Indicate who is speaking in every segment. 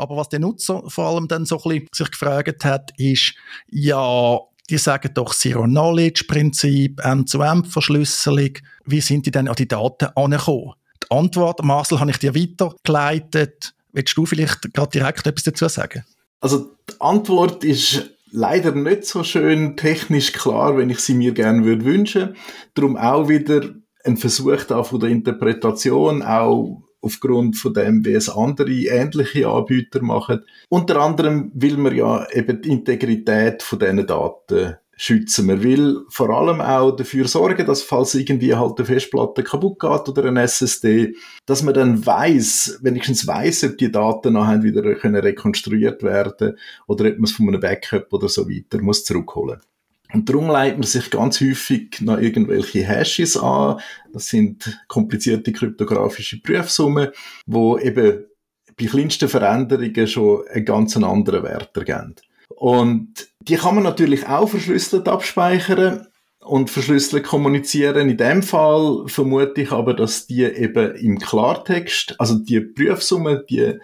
Speaker 1: Aber was der Nutzer vor allem dann so ein bisschen sich gefragt hat, ist, ja, die sagen doch Zero-Knowledge-Prinzip, End-zu-End-Verschlüsselung. Wie sind die denn an die Daten angekommen? Die Antwort, Marcel, habe ich dir weitergeleitet. Willst du vielleicht gerade direkt etwas dazu sagen?
Speaker 2: Also die Antwort ist leider nicht so schön technisch klar, wenn ich sie mir gerne würde wünschen. Darum auch wieder ein Versuch da von der Interpretation, auch aufgrund von dem, wie es andere ähnliche Anbieter machen. Unter anderem will man ja eben die Integrität von diesen Daten schützen. Man will vor allem auch dafür sorgen, dass falls irgendwie halt eine Festplatte kaputt geht oder ein SSD, dass man dann weiß, wenigstens weiß, ob die Daten nachher wieder können rekonstruiert werden oder ob man es von einem Backup oder so weiter muss zurückholen. Und darum leitet man sich ganz häufig noch irgendwelche Hashes an. Das sind komplizierte kryptografische Prüfsummen, wo eben bei kleinsten Veränderungen schon einen ganz anderen Wert ergeben. Und die kann man natürlich auch verschlüsselt abspeichern und verschlüsselt kommunizieren. In dem Fall vermute ich aber, dass die eben im Klartext, also die Prüfsumme, die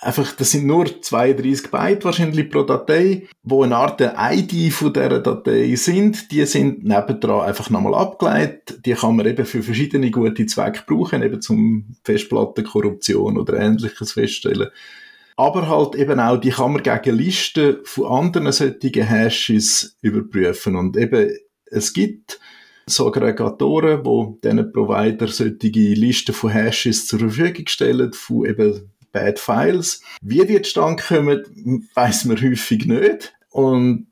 Speaker 2: einfach, das sind nur 32 Byte wahrscheinlich pro Datei, wo eine Art der ID von dieser Datei sind. Die sind nebendran einfach nochmal abgeleitet. Die kann man eben für verschiedene gute Zwecke brauchen, eben zum Festplattenkorruption oder ähnliches feststellen. Aber halt eben auch, die kann man gegen Listen von anderen solchen Hashes überprüfen. Und eben, es gibt so Aggregatoren, wo diesen Provider solche Listen von Hashes zur Verfügung stellen, von eben Bad Files. Wie die zustande kommen, weiss man häufig nicht. Und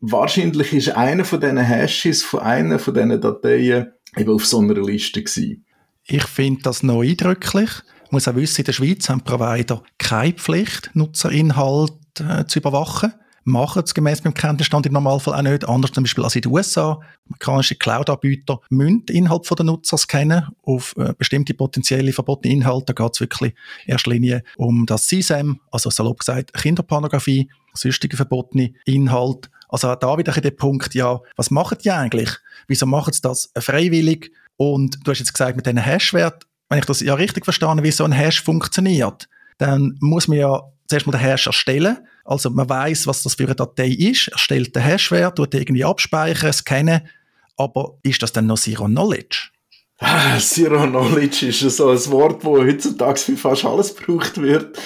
Speaker 2: wahrscheinlich ist einer von diesen Hashes von einer von diesen Dateien eben auf so einer Liste gewesen.
Speaker 1: Ich finde das noch eindrücklich. Ich muss auch wissen, in der Schweiz haben Provider keine Pflicht, Nutzerinhalt äh, zu überwachen machen es gemäß dem Kenntnisstand im Normalfall auch nicht. Anders zum Beispiel als in den USA. Amerikanische Cloud-Anbieter müssen Inhalt der Nutzer scannen auf äh, bestimmte potenzielle verbotene Inhalte. Da geht es wirklich in erster Linie um das CSAM, also salopp gesagt Kinderpornografie, sonstige verbotene Inhalte. Also da wieder der Punkt, ja, was machen die eigentlich? Wieso machen sie das freiwillig? Und du hast jetzt gesagt, mit diesen Hashwert, wenn ich das ja richtig verstanden wie so ein Hash funktioniert, dann muss man ja zuerst mal den Hash erstellen. Also man weiß, was das für eine Datei ist, erstellt den Hashwert, tut irgendwie abspeichern, scannen. Aber ist das dann noch Zero Knowledge?
Speaker 2: Ah, Zero Knowledge ist so ein Wort, das heutzutage für fast alles gebraucht wird.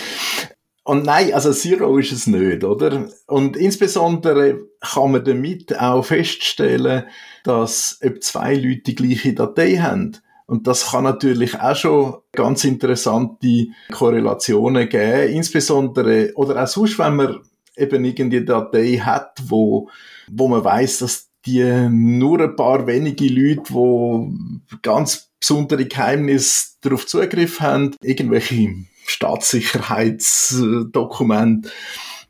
Speaker 2: Und nein, also Zero ist es nicht, oder? Und insbesondere kann man damit auch feststellen, dass ob zwei Leute die gleiche Datei haben. Und das kann natürlich auch schon ganz interessante Korrelationen geben, insbesondere, oder auch sonst, wenn man eben irgendeine Datei hat, wo, wo man weiß, dass die nur ein paar wenige Leute, wo ganz besondere Geheimnisse darauf Zugriff haben, irgendwelche Staatssicherheitsdokumente,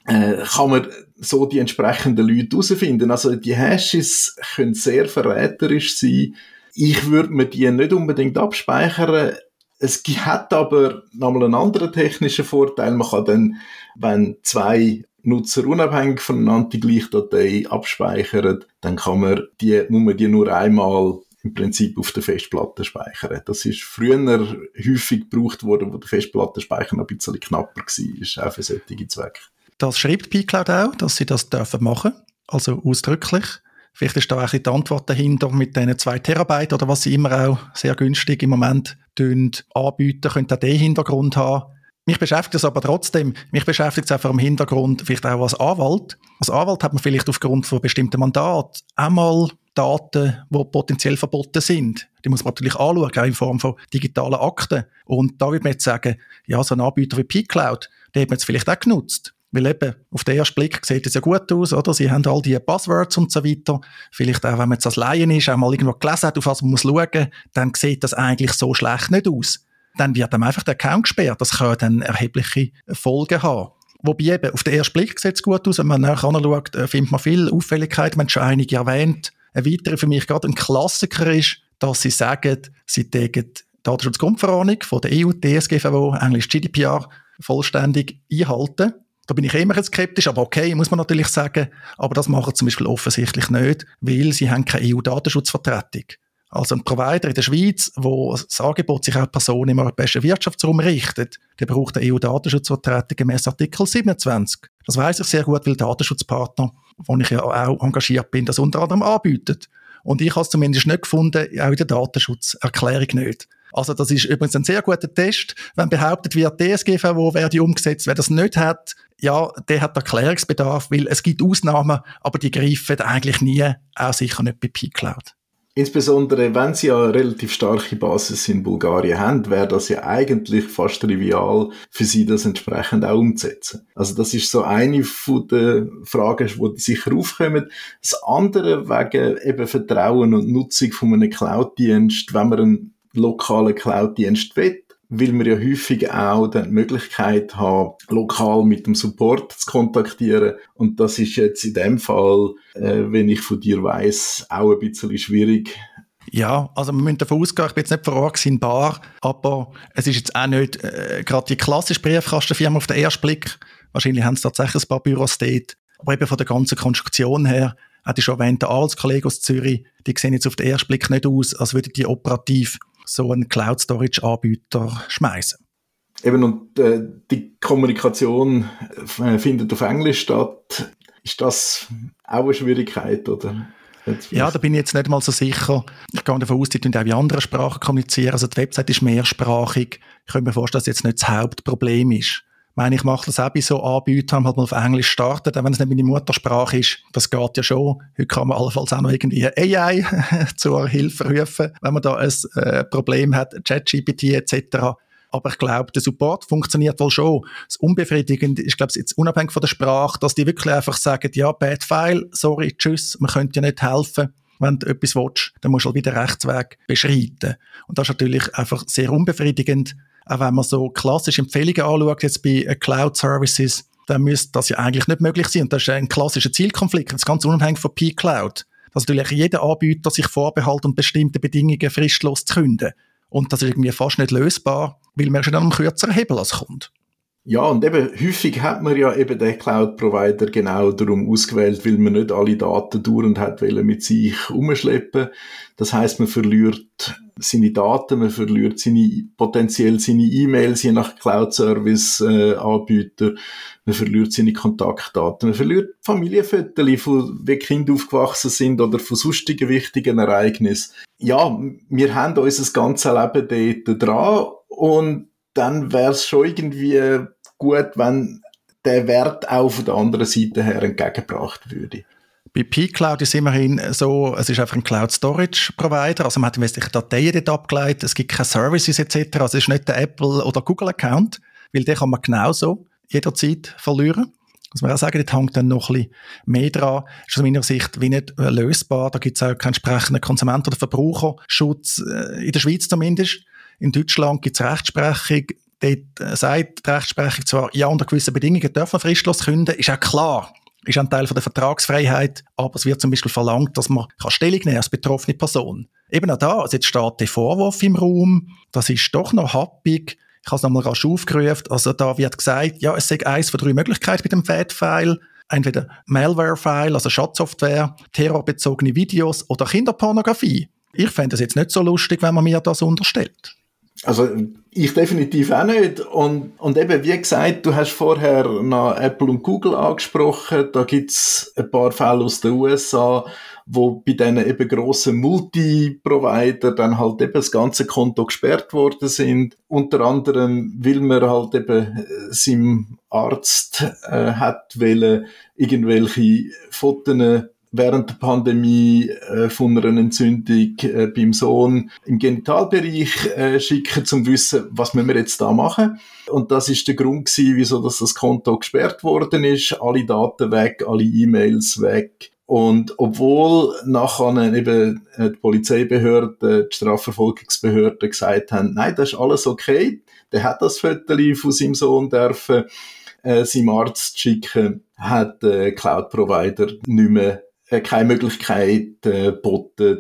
Speaker 2: äh, kann man so die entsprechenden Leute herausfinden. Also die Hashes können sehr verräterisch sein, ich würde mir die nicht unbedingt abspeichern. Es hat aber nochmal einen anderen technischen Vorteil. Man kann dann, wenn zwei Nutzer unabhängig voneinander die gleiche Datei abspeichern, dann kann man die, muss man die nur einmal im Prinzip auf der Festplatte speichern. Das ist früher häufig gebraucht worden, wo der Festplattenspeicher noch ein bisschen knapper war, auch für solche Zwecke.
Speaker 1: Das schreibt pCloud auch, dass sie das dürfen machen, also ausdrücklich. Vielleicht ist da auch die Antwort dahinter mit diesen zwei Terabyte oder was sie immer auch sehr günstig im Moment anbieten, könnte auch den Hintergrund haben. Mich beschäftigt es aber trotzdem, mich beschäftigt es einfach im Hintergrund, vielleicht auch als Anwalt. Als Anwalt hat man vielleicht aufgrund von bestimmten Mandaten einmal Daten, die potenziell verboten sind. Die muss man natürlich anschauen, auch in Form von digitalen Akten. Und da würde man jetzt sagen, ja, so ein Anbieter wie pCloud, den hat man jetzt vielleicht auch genutzt. Weil eben, auf den ersten Blick sieht es ja gut aus, oder? Sie haben all die Buzzwords und so weiter. Vielleicht auch, wenn man jetzt als Laien ist, auch mal irgendwo gelesen hat, auf was man muss schauen, dann sieht das eigentlich so schlecht nicht aus. Dann wird einem einfach der Account gesperrt. Das kann dann erhebliche Folgen haben. Wobei eben, auf den ersten Blick sieht es gut aus. Wenn man nachher anschaut, äh, findet man viel Auffälligkeit. Man hat schon einige erwähnt. Ein weiterer für mich gerade ein Klassiker ist, dass sie sagen, sie tägen Datenschutzgrundverordnung von der EU-DSGVO, Englisch GDPR, vollständig einhalten. Da bin ich immer skeptisch, aber okay, muss man natürlich sagen. Aber das machen zum Beispiel offensichtlich nicht, weil sie haben keine EU-Datenschutzvertretung. Also ein Provider in der Schweiz, wo das Angebot sich auch Personen im europäischen Wirtschaftsraum richtet, der braucht eine EU-Datenschutzvertretung gemäß Artikel 27. Das weiß ich sehr gut, weil Datenschutzpartner, wo ich ja auch engagiert bin, das unter anderem anbietet. Und ich habe es zumindest nicht gefunden, auch in der Datenschutzerklärung nicht. Also das ist übrigens ein sehr guter Test. Wenn behauptet wird, DSGVO werde umgesetzt, wer das nicht hat, ja, der hat Erklärungsbedarf, weil es gibt Ausnahmen, aber die greifen eigentlich nie, auch sicher nicht bei P-Cloud.
Speaker 2: Insbesondere, wenn sie ja eine relativ starke Basis in Bulgarien haben, wäre das ja eigentlich fast trivial für sie, das entsprechend auch umzusetzen. Also das ist so eine von den Fragen, die sicher aufkommen. Das andere wegen eben Vertrauen und Nutzung von einem Cloud-Dienst, wenn man einen lokalen Cloud-Dienst will, weil wir ja häufig auch die Möglichkeit haben, lokal mit dem Support zu kontaktieren. Und das ist jetzt in dem Fall, äh, wenn ich von dir weiß, auch ein bisschen schwierig.
Speaker 1: Ja, also wir müssen davon ausgehen, ich bin jetzt nicht vor Ort in Bar, aber es ist jetzt auch nicht äh, gerade die klassische Briefkastenfirma auf den ersten Blick. Wahrscheinlich haben sie tatsächlich ein paar Büros dort. Aber eben von der ganzen Konstruktion her, hatte ich schon erwähnt, der Arbeitskollege aus Zürich, die sehen jetzt auf den ersten Blick nicht aus, als würden die operativ so einen Cloud-Storage-Anbieter schmeißen.
Speaker 2: Eben, und äh, die Kommunikation äh, findet auf Englisch statt. Ist das auch eine Schwierigkeit, oder?
Speaker 1: Ja, da bin ich jetzt nicht mal so sicher. Ich gehe davon aus, die tun auch in anderen Sprachen kommunizieren. Also die Website ist mehrsprachig. Ich könnte mir vorstellen, dass das jetzt nicht das Hauptproblem ist. Meine, ich mache das auch bei so Anbietern, halt mal auf Englisch starten, auch wenn es nicht meine Muttersprache ist. Das geht ja schon. Heute kann man allenfalls auch noch irgendwie AI zur Hilfe rufen, wenn man da ein äh, Problem hat, ChatGPT etc. Aber ich glaube, der Support funktioniert wohl schon. Das Unbefriedigende ist, glaube ich, jetzt unabhängig von der Sprache, dass die wirklich einfach sagen, ja, bad file, sorry, tschüss, man könnte ja nicht helfen wenn du etwas willst, dann musst du halt wieder Rechtsweg beschreiten. Und das ist natürlich einfach sehr unbefriedigend, auch wenn man so klassische Empfehlungen anschaut, jetzt bei äh, Cloud Services, dann müsste das ja eigentlich nicht möglich sein. Und das ist ein klassischer Zielkonflikt, das ganz unabhängig von P-Cloud. Dass natürlich jeder Anbieter sich vorbehält und bestimmte Bedingungen fristlos zu künden. Und das ist irgendwie fast nicht lösbar, weil man schon an einem kürzeren Hebel als Kunde.
Speaker 2: Ja, und eben häufig hat man ja eben den Cloud-Provider genau darum ausgewählt, weil man nicht alle Daten dauernd hat mit sich umschleppen. Das heißt, man verliert seine Daten, man verliert seine, potenziell seine E-Mails, je nach Cloud-Service-Anbieter, äh, man verliert seine Kontaktdaten, man verliert Familienfotos, von wie Kinder aufgewachsen sind oder von sonstigen wichtigen Ereignissen. Ja, wir haben unser ganzes Leben dort dran und dann wäre es schon irgendwie gut, wenn der Wert auch von der anderen Seite her entgegengebracht würde.
Speaker 1: Bei P-Cloud ist immerhin so, es ist einfach ein Cloud Storage Provider, also man hat investiert Dateien dort abgeleitet, es gibt keine Services etc., also es ist nicht der Apple oder Google Account, weil den kann man genauso jederzeit verlieren. Muss man auch sagen, dort hängt dann noch ein bisschen mehr dran. Ist aus meiner Sicht wie nicht lösbar. Da gibt es auch keinen entsprechenden Konsumenten- oder Verbraucherschutz, äh, in der Schweiz zumindest. In Deutschland gibt es Rechtsprechung. Dort äh, sagt die Rechtsprechung zwar, ja, unter gewissen Bedingungen dürfen wir fristlos künden, ist auch klar ist ein Teil von der Vertragsfreiheit, aber es wird zum Beispiel verlangt, dass man kann Stellung nehmen als betroffene Person. Eben auch da, also jetzt steht der Vorwurf im Raum, das ist doch noch happig. Ich habe es nochmal rasch aufgerufen. Also da wird gesagt, ja, es sei eins von drei Möglichkeiten mit dem FAT-File. Entweder Malware-File, also Schadsoftware, terrorbezogene Videos oder Kinderpornografie. Ich fände es jetzt nicht so lustig, wenn man mir das unterstellt.
Speaker 2: Also ich definitiv auch nicht. Und, und eben, wie gesagt, du hast vorher nach Apple und Google angesprochen. Da gibt's ein paar Fälle aus den USA, wo bei diesen eben grossen Multi-Provider dann halt eben das ganze Konto gesperrt worden sind. Unter anderem, weil man halt eben äh, seinem Arzt äh, hat wollen, irgendwelche Fotos während der Pandemie äh, von einer Entzündung äh, beim Sohn im Genitalbereich äh, schicken, zum wissen, was müssen wir jetzt da machen. Und das ist der Grund gewesen, wieso dass das Konto gesperrt worden ist. Alle Daten weg, alle E-Mails weg. Und obwohl nachher eben äh, die Polizeibehörde, die Strafverfolgungsbehörde gesagt haben, nein, das ist alles okay, der hat das Foto von seinem Sohn dürfen, äh, seinem Arzt schicken, hat der äh, Cloud-Provider nicht mehr keine Möglichkeit äh,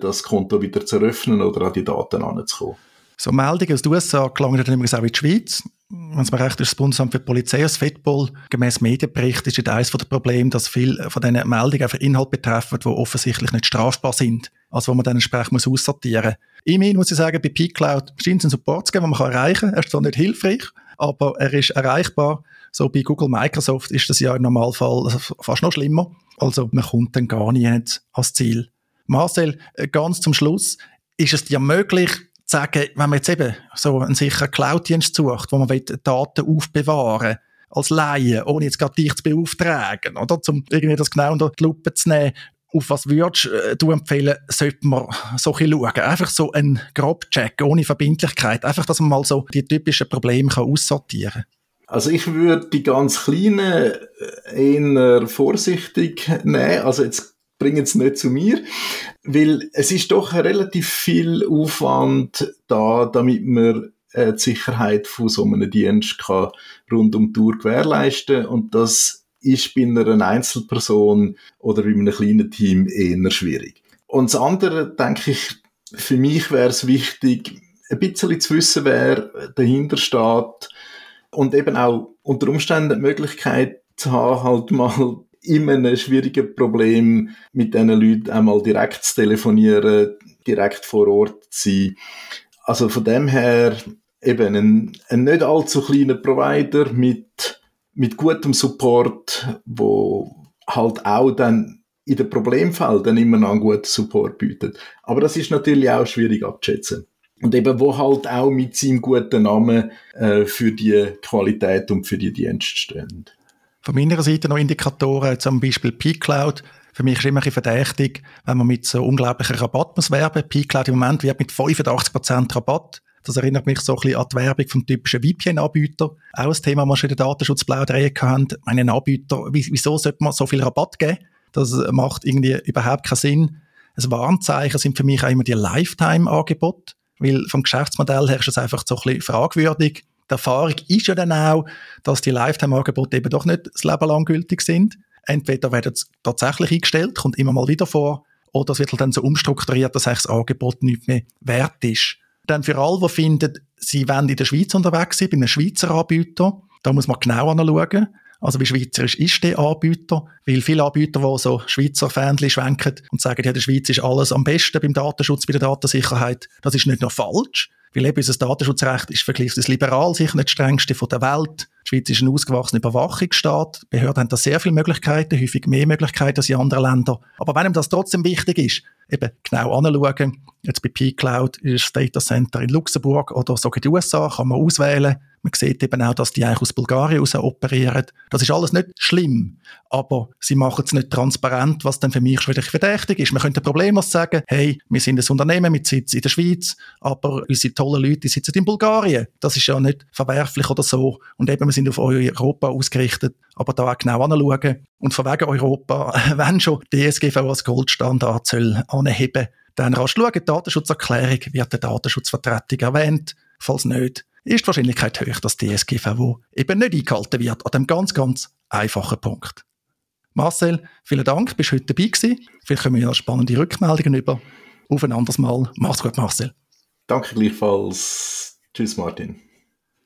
Speaker 2: das Konto wieder zu eröffnen oder an die Daten anzukommen.
Speaker 1: So Meldungen aus den USA gelangen dann übrigens auch in die Schweiz. Wenn es mir recht ist, das Bundesamt für die Polizei, das FEDPOL, gemäß Medienbericht ist eines der Probleme, dass viele von diesen Meldungen einfach Inhalte betreffen, die offensichtlich nicht strafbar sind. also wo man dann entsprechend muss aussortieren muss. Immerhin muss ich sagen, bei pCloud scheint es einen Support zu geben, den man erreichen kann. Er ist zwar nicht hilfreich, aber er ist erreichbar. So bei Google, Microsoft ist das ja im Normalfall fast noch schlimmer. Also man kommt dann gar nicht ans Ziel. Marcel, äh, ganz zum Schluss, ist es dir möglich, zu sagen, wenn man jetzt eben so einen sicheren Cloud-Dienst sucht, wo man Daten aufbewahren als Laie, ohne jetzt gerade dich zu beauftragen, oder? Um irgendwie das genau unter die Lupe zu nehmen. Auf was würdest äh, du empfehlen, sollte man so ein schauen? Einfach so ein Grobcheck, ohne Verbindlichkeit. Einfach, dass man mal so die typischen Probleme aussortieren kann.
Speaker 2: Also ich würde die ganz kleinen äh, eher vorsichtig nehmen. Also jetzt bringen es nicht zu mir, weil es ist doch relativ viel Aufwand da, damit man äh, die Sicherheit von so einem Dienst kann rund um die Tour gewährleisten und das ist bei einer Einzelperson oder bei einem kleinen Team eher schwierig. Und das andere, denke ich, für mich wäre es wichtig, ein bisschen zu wissen, wer dahinter steht und eben auch unter Umständen die Möglichkeit zu haben, halt mal immer ein schwieriges Problem mit diesen Leuten einmal direkt zu telefonieren, direkt vor Ort zu sein. Also von dem her eben ein, ein nicht allzu kleiner Provider mit, mit gutem Support, wo halt auch dann in den Problemfällen immer noch einen guten Support bietet. Aber das ist natürlich auch schwierig abzuschätzen. Und eben, wo halt auch mit seinem guten Namen äh, für die Qualität und für die Dienste steht.
Speaker 1: Von meiner Seite noch Indikatoren, zum Beispiel P-Cloud. Für mich ist immer ein verdächtig, wenn man mit so unglaublichen Rabatt muss werben. P-Cloud im Moment wird mit 85% Rabatt. Das erinnert mich so ein bisschen an die Werbung vom typischen VPN-Anbieter. Auch ein Thema, das wir in der Datenschutzplauderei haben. Meinen Anbieter, wieso sollte man so viel Rabatt geben? Das macht irgendwie überhaupt keinen Sinn. Ein Warnzeichen sind für mich auch immer die Lifetime-Angebote, weil vom Geschäftsmodell her ist es einfach so ein bisschen fragwürdig die Erfahrung ist ja dann auch, dass die Lifetime-Angebote eben doch nicht das Leben lang gültig sind. Entweder werden sie tatsächlich eingestellt, kommt immer mal wieder vor, oder es wird halt dann so umstrukturiert, dass das Angebot nicht mehr wert ist. Dann für alle, die finden, sie wollen in der Schweiz unterwegs sein, bei einem Schweizer Anbieter, da muss man genau anschauen. Also wie schweizerisch ist der Anbieter? Weil viele Anbieter, die so Schweizer Fähnchen schwenken und sagen, ja, der Schweiz ist alles am besten beim Datenschutz, bei der Datensicherheit, das ist nicht nur falsch. Weil eben unser Datenschutzrecht ist vergleichsweise liberal, sicher nicht das strengste von der Welt. Die Schweiz ist ein ausgewachsener Überwachungsstaat. Die Behörden haben da sehr viele Möglichkeiten, häufig mehr Möglichkeiten als in anderen Ländern. Aber wenn ihm das trotzdem wichtig ist, eben genau anschauen, jetzt bei P-Cloud ist das Data Center in Luxemburg oder sogar in den USA, kann man auswählen, man sieht eben auch, dass die eigentlich aus Bulgarien raus operieren. Das ist alles nicht schlimm, aber sie machen es nicht transparent, was dann für mich schon wieder verdächtig ist. Man könnte problemlos sagen, hey, wir sind ein Unternehmen mit Sitz in der Schweiz, aber unsere tollen Leute sitzen in Bulgarien. Das ist ja nicht verwerflich oder so. Und eben, wir sind auf Europa ausgerichtet, aber da auch genau anschauen. Und von wegen Europa, wenn schon die DSGVO als Goldstandard soll anheben, dann rasch schauen, die Datenschutzerklärung wird der Datenschutzvertretung erwähnt. Falls nicht, ist die Wahrscheinlichkeit hoch, dass die DSGVO eben nicht eingehalten wird, an dem ganz, ganz einfachen Punkt. Marcel, vielen Dank, bist heute dabei gewesen. Vielleicht können wir ja spannende Rückmeldungen über. Auf ein anderes Mal. Mach's gut, Marcel.
Speaker 2: Danke gleichfalls. Tschüss, Martin.